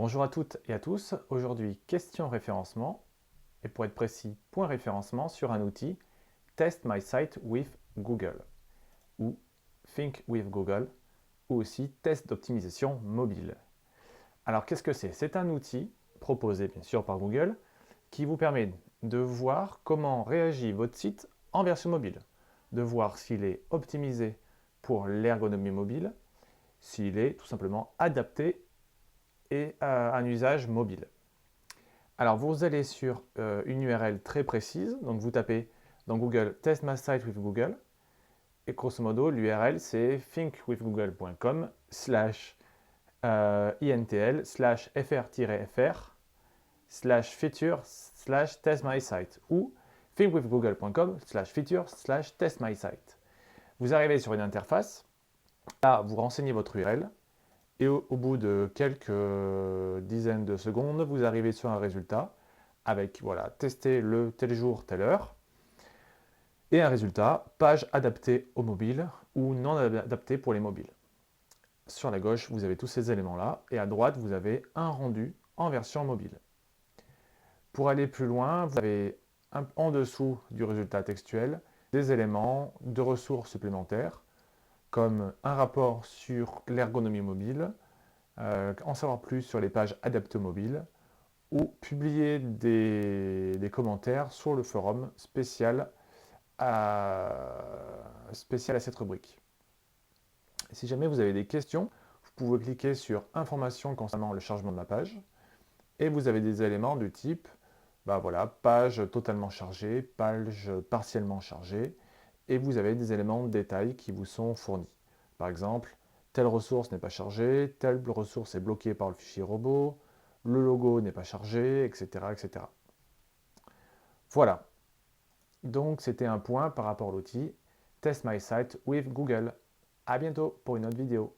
Bonjour à toutes et à tous. Aujourd'hui, question référencement, et pour être précis, point référencement sur un outil Test My Site with Google, ou Think with Google, ou aussi test d'optimisation mobile. Alors qu'est-ce que c'est? C'est un outil proposé bien sûr par Google qui vous permet de voir comment réagit votre site en version mobile, de voir s'il est optimisé pour l'ergonomie mobile, s'il est tout simplement adapté et un usage mobile. Alors vous allez sur euh, une URL très précise, donc vous tapez dans Google Test My Site with Google, et grosso modo l'URL c'est thinkwithgoogle.com slash euh, intl slash fr-fr slash feature slash test my site ou thinkwithgoogle.com slash feature slash test my site. Vous arrivez sur une interface, là vous renseignez votre URL, et au, bout de quelques dizaines de secondes, vous arrivez sur un résultat avec, voilà, tester le tel jour, telle heure, et un résultat, page adaptée au mobile ou non adaptée pour les mobiles. Sur la gauche, vous avez tous ces éléments-là, et à droite, vous avez un rendu en version mobile. Pour aller plus loin, vous avez en dessous du résultat textuel des éléments de ressources supplémentaires comme un rapport sur l'ergonomie mobile, euh, en savoir plus sur les pages adaptées mobile, ou publier des, commentaires sur le forum spécial à, spécial à cette rubrique. Si jamais vous avez des questions, vous pouvez cliquer sur Informations concernant le chargement de la page, et vous avez des éléments du type bah voilà, page totalement chargée, page partiellement chargée, et vous avez des éléments de détail qui vous sont fournis. Par exemple, telle ressource n'est pas chargée, telle ressource est bloquée par le fichier robot, le logo n'est pas chargé, etc. etc. Voilà. Donc c'était un point par rapport à l'outil Test My Site with Google. A bientôt pour une autre vidéo.